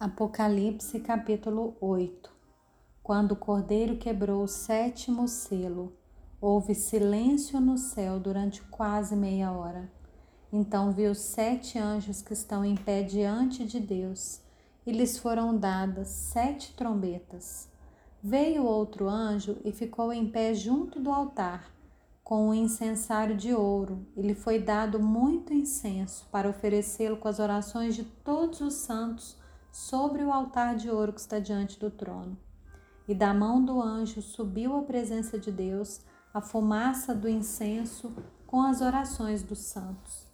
Apocalipse capítulo 8 Quando o cordeiro quebrou o sétimo selo, houve silêncio no céu durante quase meia hora. Então vi os sete anjos que estão em pé diante de Deus, e lhes foram dadas sete trombetas. Veio outro anjo e ficou em pé junto do altar, com um incensário de ouro, e lhe foi dado muito incenso para oferecê-lo com as orações de todos os santos sobre o altar de ouro que está diante do trono. E da mão do anjo subiu à presença de Deus a fumaça do incenso com as orações dos santos.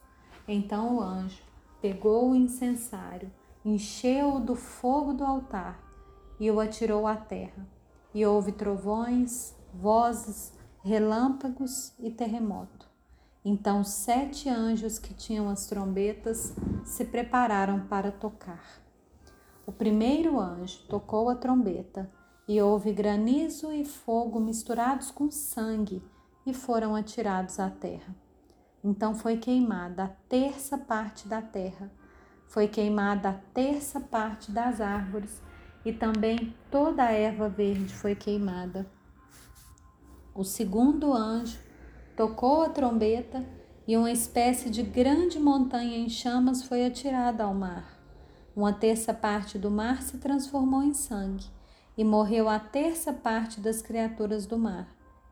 Então o anjo pegou o incensário, encheu-o do fogo do altar e o atirou à terra. E houve trovões, vozes, relâmpagos e terremoto. Então sete anjos que tinham as trombetas se prepararam para tocar. O primeiro anjo tocou a trombeta e houve granizo e fogo misturados com sangue e foram atirados à terra. Então foi queimada a terça parte da terra, foi queimada a terça parte das árvores e também toda a erva verde foi queimada. O segundo anjo tocou a trombeta e uma espécie de grande montanha em chamas foi atirada ao mar. Uma terça parte do mar se transformou em sangue, e morreu a terça parte das criaturas do mar,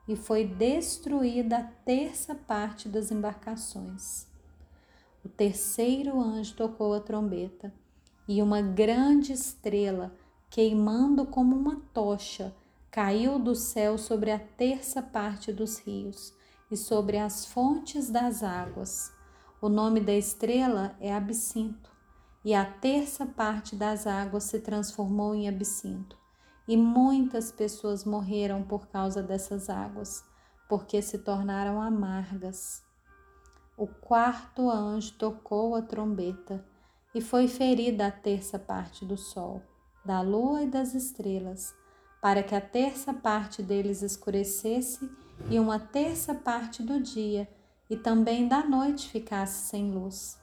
e foi destruída a terça parte das embarcações. O terceiro anjo tocou a trombeta, e uma grande estrela, queimando como uma tocha, caiu do céu sobre a terça parte dos rios e sobre as fontes das águas. O nome da estrela é Absinto e a terça parte das águas se transformou em absinto. E muitas pessoas morreram por causa dessas águas, porque se tornaram amargas. O quarto anjo tocou a trombeta e foi ferida a terça parte do sol, da lua e das estrelas, para que a terça parte deles escurecesse e uma terça parte do dia e também da noite ficasse sem luz.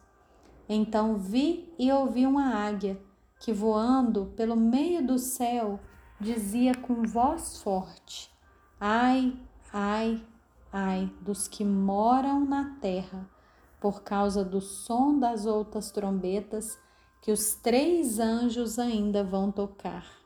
Então vi e ouvi uma águia que, voando pelo meio do céu, dizia com voz forte: Ai, ai, ai dos que moram na terra, por causa do som das outras trombetas que os três anjos ainda vão tocar.